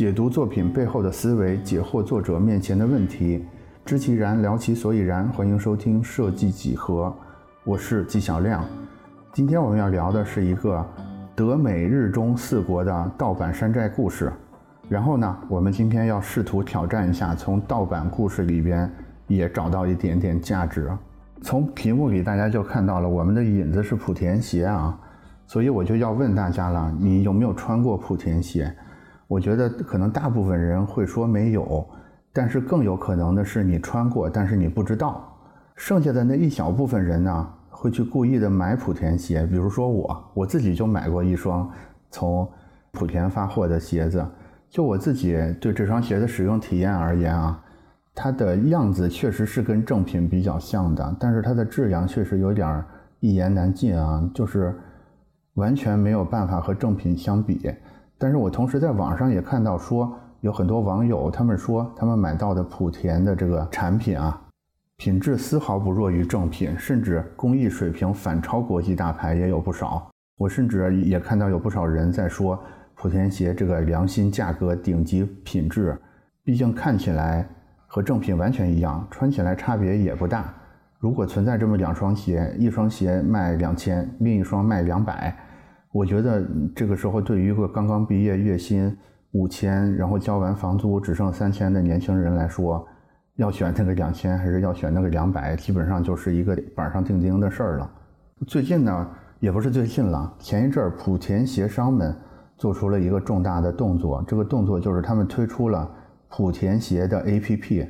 解读作品背后的思维，解惑作者面前的问题，知其然，聊其所以然。欢迎收听设计几何，我是纪晓亮。今天我们要聊的是一个德美日中四国的盗版山寨故事。然后呢，我们今天要试图挑战一下，从盗版故事里边也找到一点点价值。从屏幕里大家就看到了，我们的引子是莆田鞋啊，所以我就要问大家了，你有没有穿过莆田鞋？我觉得可能大部分人会说没有，但是更有可能的是你穿过，但是你不知道。剩下的那一小部分人呢，会去故意的买莆田鞋。比如说我，我自己就买过一双从莆田发货的鞋子。就我自己对这双鞋的使用体验而言啊，它的样子确实是跟正品比较像的，但是它的质量确实有点一言难尽啊，就是完全没有办法和正品相比。但是我同时在网上也看到说，有很多网友他们说他们买到的莆田的这个产品啊，品质丝毫不弱于正品，甚至工艺水平反超国际大牌也有不少。我甚至也看到有不少人在说，莆田鞋这个良心价格、顶级品质，毕竟看起来和正品完全一样，穿起来差别也不大。如果存在这么两双鞋，一双鞋卖两千，另一双卖两百。我觉得这个时候，对于一个刚刚毕业、月薪五千，然后交完房租只剩三千的年轻人来说，要选那个两千还是要选那个两百，基本上就是一个板上钉钉的事儿了。最近呢，也不是最近了，前一阵儿莆田鞋商们做出了一个重大的动作，这个动作就是他们推出了莆田鞋的 APP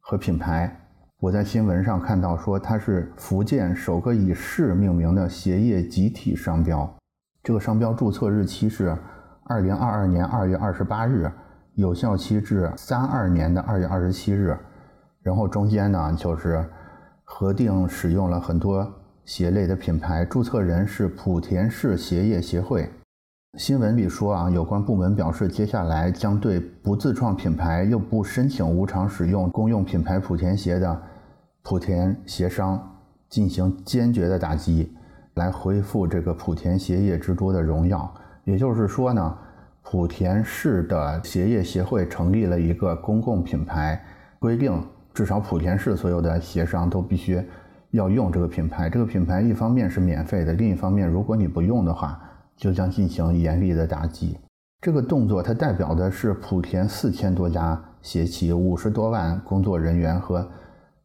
和品牌。我在新闻上看到说，它是福建首个以市命名的鞋业集体商标。这个商标注册日期是二零二二年二月二十八日，有效期至三二年的二月二十七日。然后中间呢，就是核定使用了很多鞋类的品牌，注册人是莆田市鞋业协会。新闻里说啊，有关部门表示，接下来将对不自创品牌又不申请无偿使用公用品牌莆田鞋的莆田鞋商进行坚决的打击。来恢复这个莆田鞋业之都的荣耀。也就是说呢，莆田市的鞋业协会成立了一个公共品牌，规定至少莆田市所有的鞋商都必须要用这个品牌。这个品牌一方面是免费的，另一方面如果你不用的话，就将进行严厉的打击。这个动作它代表的是莆田四千多家鞋企、五十多万工作人员和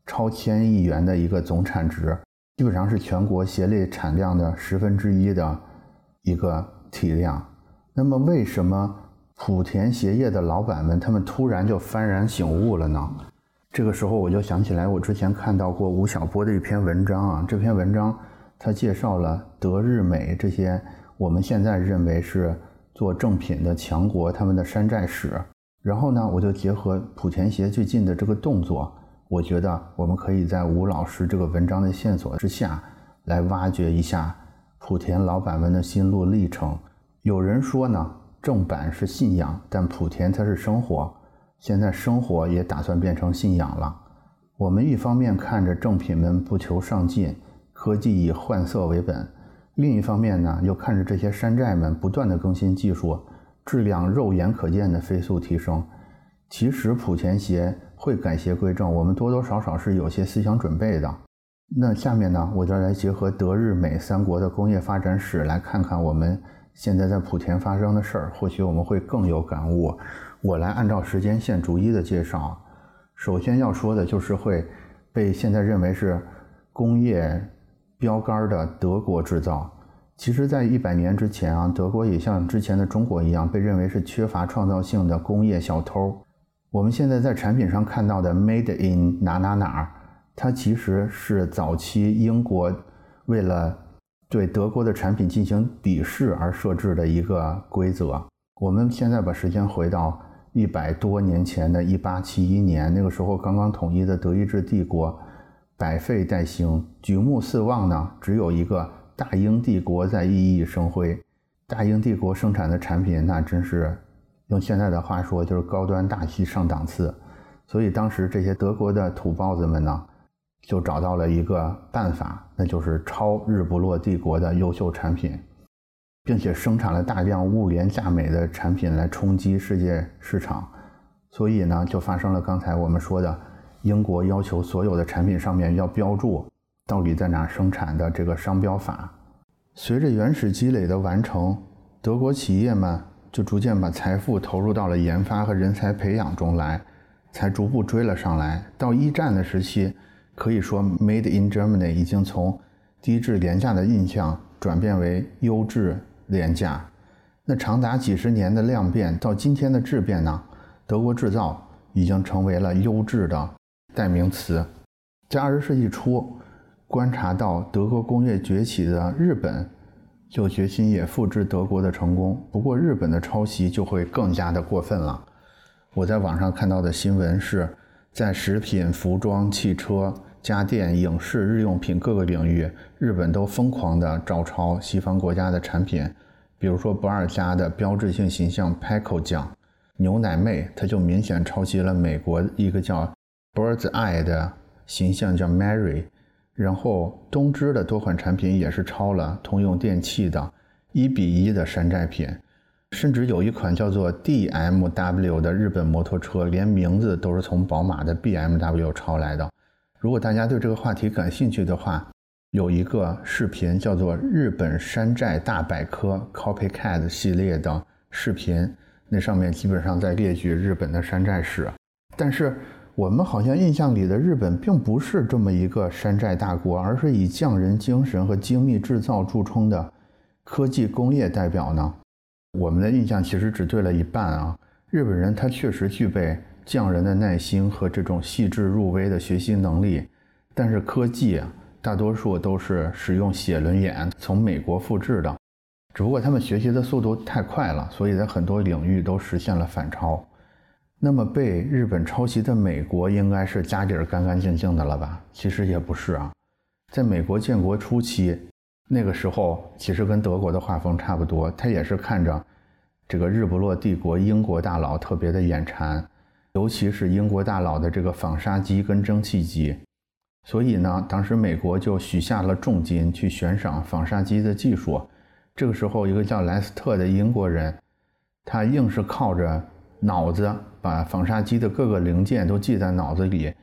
超千亿元的一个总产值。基本上是全国鞋类产量的十分之一的一个体量。那么，为什么莆田鞋业的老板们他们突然就幡然醒悟了呢？这个时候，我就想起来，我之前看到过吴晓波的一篇文章啊。这篇文章他介绍了德日美这些我们现在认为是做正品的强国他们的山寨史。然后呢，我就结合莆田鞋最近的这个动作。我觉得我们可以在吴老师这个文章的线索之下，来挖掘一下莆田老板们的心路历程。有人说呢，正版是信仰，但莆田它是生活。现在生活也打算变成信仰了。我们一方面看着正品们不求上进，科技以换色为本；另一方面呢，又看着这些山寨们不断的更新技术，质量肉眼可见的飞速提升。其实莆田鞋。会改邪归正，我们多多少少是有些思想准备的。那下面呢，我就来结合德日美三国的工业发展史，来看看我们现在在莆田发生的事儿，或许我们会更有感悟。我来按照时间线逐一的介绍。首先要说的就是会被现在认为是工业标杆的德国制造。其实，在一百年之前啊，德国也像之前的中国一样，被认为是缺乏创造性的工业小偷。我们现在在产品上看到的 “Made in 哪哪哪”，它其实是早期英国为了对德国的产品进行鄙视而设置的一个规则。我们现在把时间回到一百多年前的一八七一年，那个时候刚刚统一的德意志帝国百废待兴，举目四望呢，只有一个大英帝国在熠熠生辉。大英帝国生产的产品，那真是。用现在的话说，就是高端大气上档次。所以当时这些德国的土包子们呢，就找到了一个办法，那就是抄日不落帝国的优秀产品。并且生产了大量物廉价美的产品来冲击世界市场，所以呢，就发生了刚才我们说的，英国要求所有的产品上面要标注到底在哪生产的这个商标法。随着原始积累的完成，德国企业们就逐渐把财富投入到了研发和人才培养中来，才逐步追了上来。到一战的时期，可以说 “Made in Germany” 已经从低质廉价的印象转变为优质廉价。那长达几十年的量变到今天的质变呢？德国制造已经成为了优质的代名词。在二十世纪初。观察到德国工业崛起的日本，就决心也复制德国的成功。不过，日本的抄袭就会更加的过分了。我在网上看到的新闻是，在食品、服装、汽车、家电、影视、日用品各个领域，日本都疯狂的照抄西方国家的产品。比如说，不二家的标志性形象 Paco 酱，牛奶妹，它就明显抄袭了美国一个叫 Birds Eye 的形象，叫 Mary。然后东芝的多款产品也是抄了通用电气的一比一的山寨品，甚至有一款叫做 DMW 的日本摩托车，连名字都是从宝马的 BMW 抄来的。如果大家对这个话题感兴趣的话，有一个视频叫做《日本山寨大百科》Copycat 系列的视频，那上面基本上在列举日本的山寨史，但是。我们好像印象里的日本并不是这么一个山寨大国，而是以匠人精神和精密制造著称的科技工业代表呢。我们的印象其实只对了一半啊。日本人他确实具备匠人的耐心和这种细致入微的学习能力，但是科技啊，大多数都是使用写轮眼从美国复制的，只不过他们学习的速度太快了，所以在很多领域都实现了反超。那么被日本抄袭的美国应该是家底儿干干净净的了吧？其实也不是啊，在美国建国初期，那个时候其实跟德国的画风差不多，他也是看着这个日不落帝国英国大佬特别的眼馋，尤其是英国大佬的这个纺纱机跟蒸汽机，所以呢，当时美国就许下了重金去悬赏纺纱机的技术。这个时候，一个叫莱斯特的英国人，他硬是靠着。脑子把纺纱机的各个零件都记在脑子里，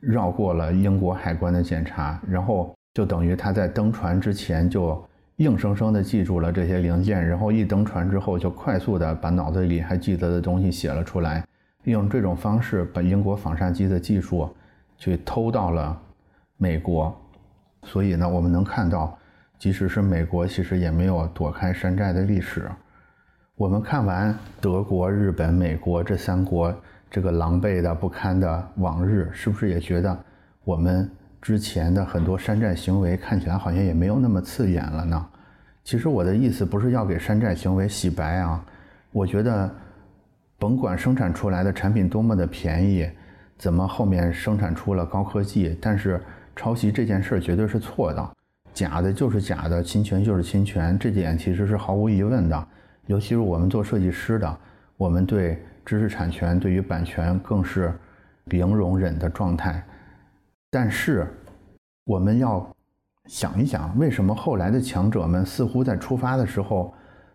绕过了英国海关的检查，然后就等于他在登船之前就硬生生的记住了这些零件，然后一登船之后就快速的把脑子里还记得的东西写了出来，用这种方式把英国纺纱机的技术去偷到了美国。所以呢，我们能看到，即使是美国，其实也没有躲开山寨的历史。我们看完德国、日本、美国这三国这个狼狈的不堪的往日，是不是也觉得我们之前的很多山寨行为看起来好像也没有那么刺眼了呢？其实我的意思不是要给山寨行为洗白啊，我觉得甭管生产出来的产品多么的便宜，怎么后面生产出了高科技，但是抄袭这件事儿绝对是错的，假的就是假的，侵权就是侵权，这点其实是毫无疑问的。尤其是我们做设计师的，我们对知识产权、对于版权更是零容忍的状态。但是，我们要想一想，为什么后来的强者们似乎在出发的时候，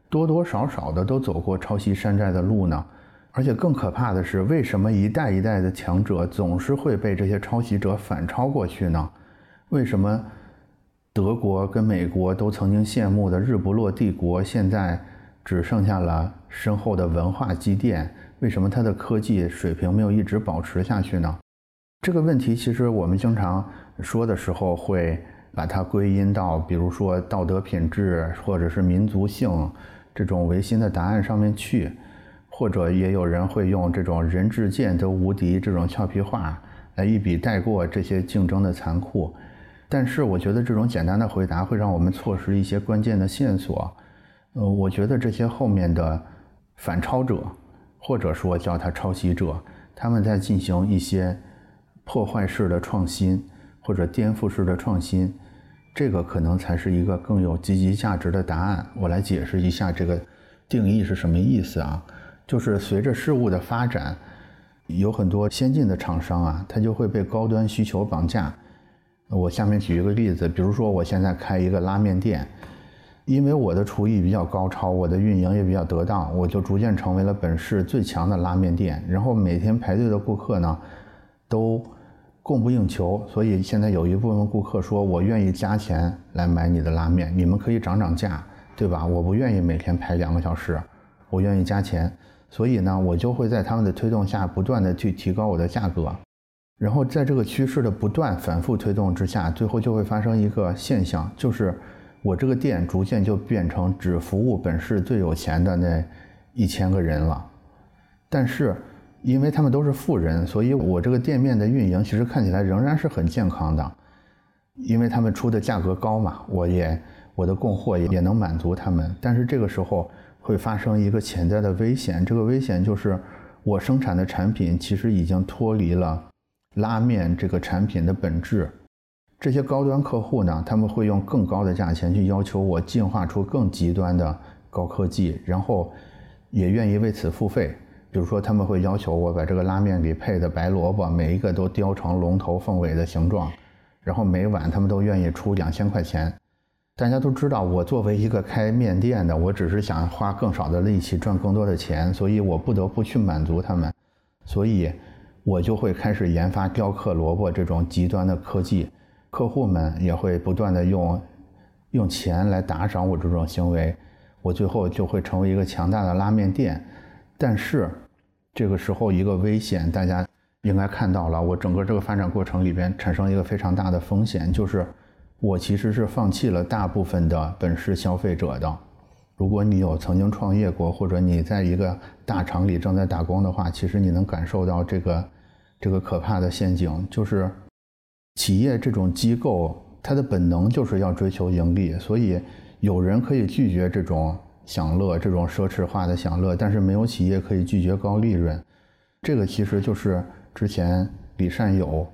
多多少少的都走过抄袭山寨的路呢？而且更可怕的是，为什么一代一代的强者总是会被这些抄袭者反超过去呢？为什么德国跟美国都曾经羡慕的日不落帝国，现在？只剩下了深厚的文化积淀，为什么它的科技水平没有一直保持下去呢？这个问题其实我们经常说的时候会把它归因到，比如说道德品质或者是民族性这种唯心的答案上面去，或者也有人会用这种人至贱都无敌这种俏皮话来一笔带过这些竞争的残酷。但是我觉得这种简单的回答会让我们错失一些关键的线索。呃，我觉得这些后面的反超者，或者说叫他抄袭者，他们在进行一些破坏式的创新或者颠覆式的创新，这个可能才是一个更有积极价值的答案。我来解释一下这个定义是什么意思啊？就是随着事物的发展，有很多先进的厂商啊，他就会被高端需求绑架。我下面举一个例子，比如说我现在开一个拉面店。因为我的厨艺比较高超，我的运营也比较得当，我就逐渐成为了本市最强的拉面店。然后每天排队的顾客呢，都供不应求，所以现在有一部分顾客说：“我愿意加钱来买你的拉面，你们可以涨涨价，对吧？我不愿意每天排两个小时，我愿意加钱。”所以呢，我就会在他们的推动下，不断的去提高我的价格。然后在这个趋势的不断反复推动之下，最后就会发生一个现象，就是。我这个店逐渐就变成只服务本市最有钱的那一千个人了，但是因为他们都是富人，所以我这个店面的运营其实看起来仍然是很健康的，因为他们出的价格高嘛，我也我的供货也也能满足他们。但是这个时候会发生一个潜在的危险，这个危险就是我生产的产品其实已经脱离了拉面这个产品的本质。这些高端客户呢，他们会用更高的价钱去要求我进化出更极端的高科技，然后也愿意为此付费。比如说，他们会要求我把这个拉面里配的白萝卜每一个都雕成龙头凤尾的形状，然后每碗他们都愿意出两千块钱。大家都知道，我作为一个开面店的，我只是想花更少的力气赚更多的钱，所以我不得不去满足他们，所以我就会开始研发雕刻萝卜这种极端的科技。客户们也会不断的用用钱来打赏我这种行为，我最后就会成为一个强大的拉面店。但是这个时候一个危险，大家应该看到了，我整个这个发展过程里边产生一个非常大的风险，就是我其实是放弃了大部分的本市消费者的。如果你有曾经创业过，或者你在一个大厂里正在打工的话，其实你能感受到这个这个可怕的陷阱，就是。企业这种机构，它的本能就是要追求盈利，所以有人可以拒绝这种享乐、这种奢侈化的享乐，但是没有企业可以拒绝高利润。这个其实就是之前李善友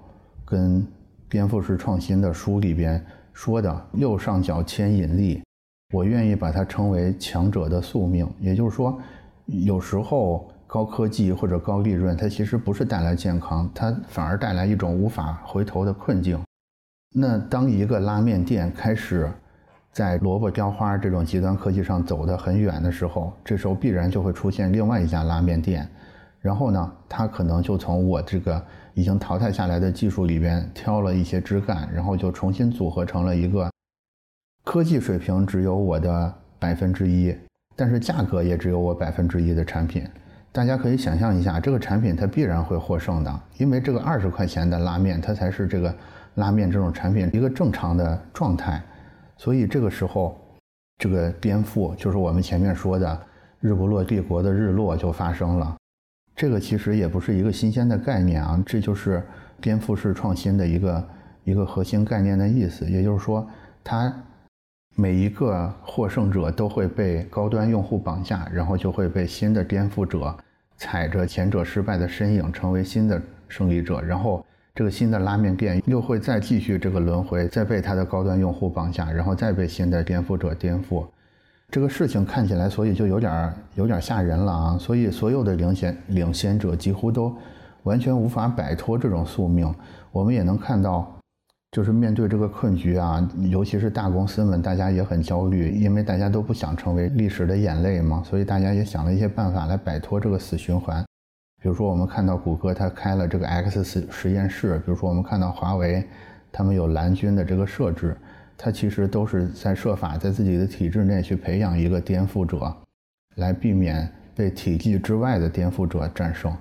跟颠覆式创新的书里边说的“右上角牵引力”，我愿意把它称为强者的宿命。也就是说，有时候。高科技或者高利润，它其实不是带来健康，它反而带来一种无法回头的困境。那当一个拉面店开始在萝卜雕花这种极端科技上走得很远的时候，这时候必然就会出现另外一家拉面店，然后呢，它可能就从我这个已经淘汰下来的技术里边挑了一些枝干，然后就重新组合成了一个科技水平只有我的百分之一，但是价格也只有我百分之一的产品。大家可以想象一下，这个产品它必然会获胜的，因为这个二十块钱的拉面，它才是这个拉面这种产品一个正常的状态。所以这个时候，这个颠覆就是我们前面说的日不落帝国的日落就发生了。这个其实也不是一个新鲜的概念啊，这就是颠覆式创新的一个一个核心概念的意思。也就是说，它每一个获胜者都会被高端用户绑架，然后就会被新的颠覆者。踩着前者失败的身影，成为新的胜利者，然后这个新的拉面店又会再继续这个轮回，再被它的高端用户绑架，然后再被新的颠覆者颠覆。这个事情看起来，所以就有点有点吓人了啊！所以所有的领先领先者几乎都完全无法摆脱这种宿命。我们也能看到。就是面对这个困局啊，尤其是大公司们，大家也很焦虑，因为大家都不想成为历史的眼泪嘛，所以大家也想了一些办法来摆脱这个死循环。比如说，我们看到谷歌它开了这个 X 实实验室，比如说我们看到华为，他们有蓝军的这个设置，它其实都是在设法在自己的体制内去培养一个颠覆者，来避免被体系之外的颠覆者战胜。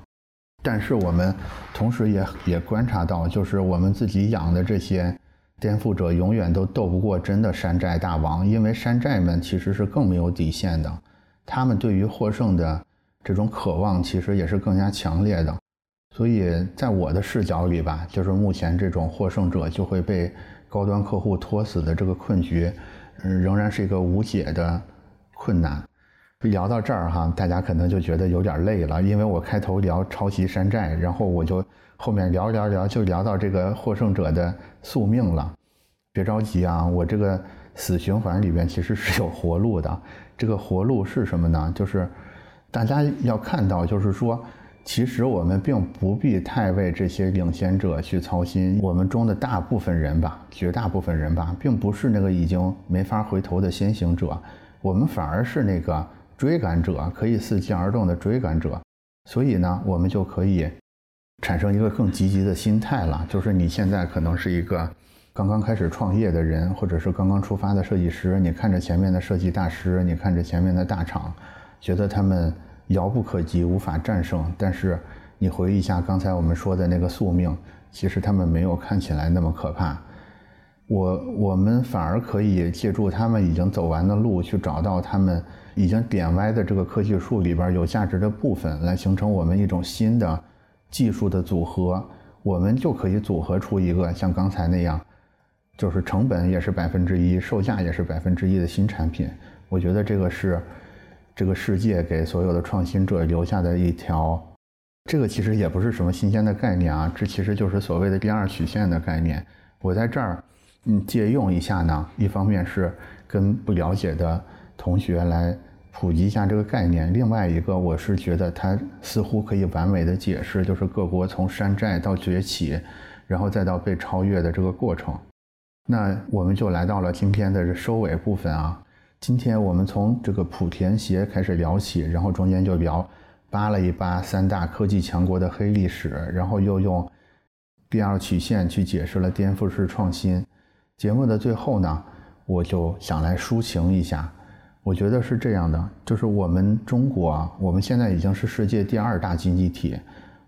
但是我们同时也也观察到，就是我们自己养的这些颠覆者，永远都斗不过真的山寨大王，因为山寨们其实是更没有底线的，他们对于获胜的这种渴望其实也是更加强烈的。所以在我的视角里吧，就是目前这种获胜者就会被高端客户拖死的这个困局，嗯，仍然是一个无解的困难。聊到这儿哈，大家可能就觉得有点累了，因为我开头聊抄袭山寨，然后我就后面聊聊聊就聊到这个获胜者的宿命了。别着急啊，我这个死循环里边其实是有活路的。这个活路是什么呢？就是大家要看到，就是说其实我们并不必太为这些领先者去操心。我们中的大部分人吧，绝大部分人吧，并不是那个已经没法回头的先行者，我们反而是那个追赶者，可以伺机而动的追赶者。所以呢，我们就可以产生一个更积极的心态了。就是你现在可能是一个刚刚开始创业的人，或者是刚刚出发的设计师，你看着前面的设计大师，你看着前面的大厂，觉得他们。遥不可及，无法战胜。但是你回忆一下刚才我们说的那个宿命，其实他们没有看起来那么可怕。我我们反而可以借助他们已经走完的路，去找到他们已经点歪的这个科技树里边有价值的部分，来形成我们一种新的技术的组合。我们就可以组合出一个像刚才那样，就是成本也是百分之一，售价也是百分之一的新产品。我觉得这个是。这个世界给所有的创新者留下的一条，这个其实也不是什么新鲜的概念啊，这其实就是所谓的第二曲线的概念。我在这儿，嗯，借用一下呢，一方面是跟不了解的同学来普及一下这个概念，另外一个我是觉得它似乎可以完美的解释，就是各国从山寨到崛起，然后再到被超越的这个过程。那我们就来到了今天的收尾部分啊。今天我们从这个莆田鞋开始聊起，然后中间就聊扒了一扒三大科技强国的黑历史，然后又用第二曲线去解释了颠覆式创新。节目的最后呢，我就想来抒情一下，我觉得是这样的，就是我们中国啊，我们现在已经是世界第二大经济体，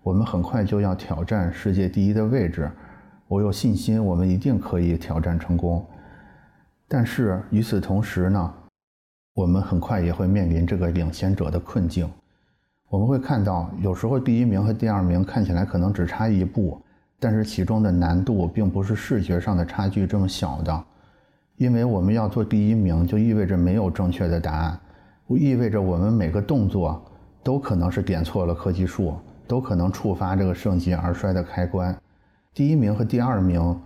我们很快就要挑战世界第一的位置，我有信心，我们一定可以挑战成功。但是与此同时呢？我们很快也会面临这个领先者的困境。我们会看到，有时候第一名和第二名看起来可能只差一步，但是其中的难度并不是视觉上的差距这么小的。因为我们要做第一名，就意味着没有正确的答案，意味着我们每个动作都可能是点错了科技树，都可能触发这个盛极而衰的开关。第一名和第二名。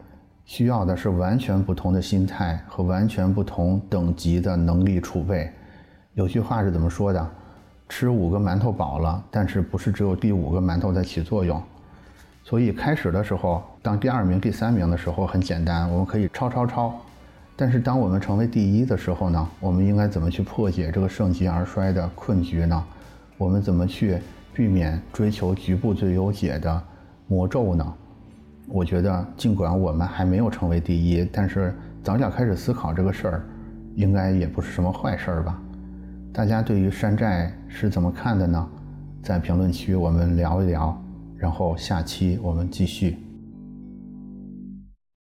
需要的是完全不同的心态和完全不同等级的能力储备。有句话是怎么说的？吃五个馒头饱了，但是不是只有第五个馒头在起作用？所以开始的时候，当第二名、第三名的时候很简单，我们可以抄抄抄。但是当我们成为第一的时候呢？我们应该怎么去破解这个盛极而衰的困局呢？我们怎么去避免追求局部最优解的魔咒呢？我觉得，尽管我们还没有成为第一，但是早点开始思考这个事儿，应该也不是什么坏事儿吧？大家对于山寨是怎么看的呢？在评论区我们聊一聊，然后下期我们继续。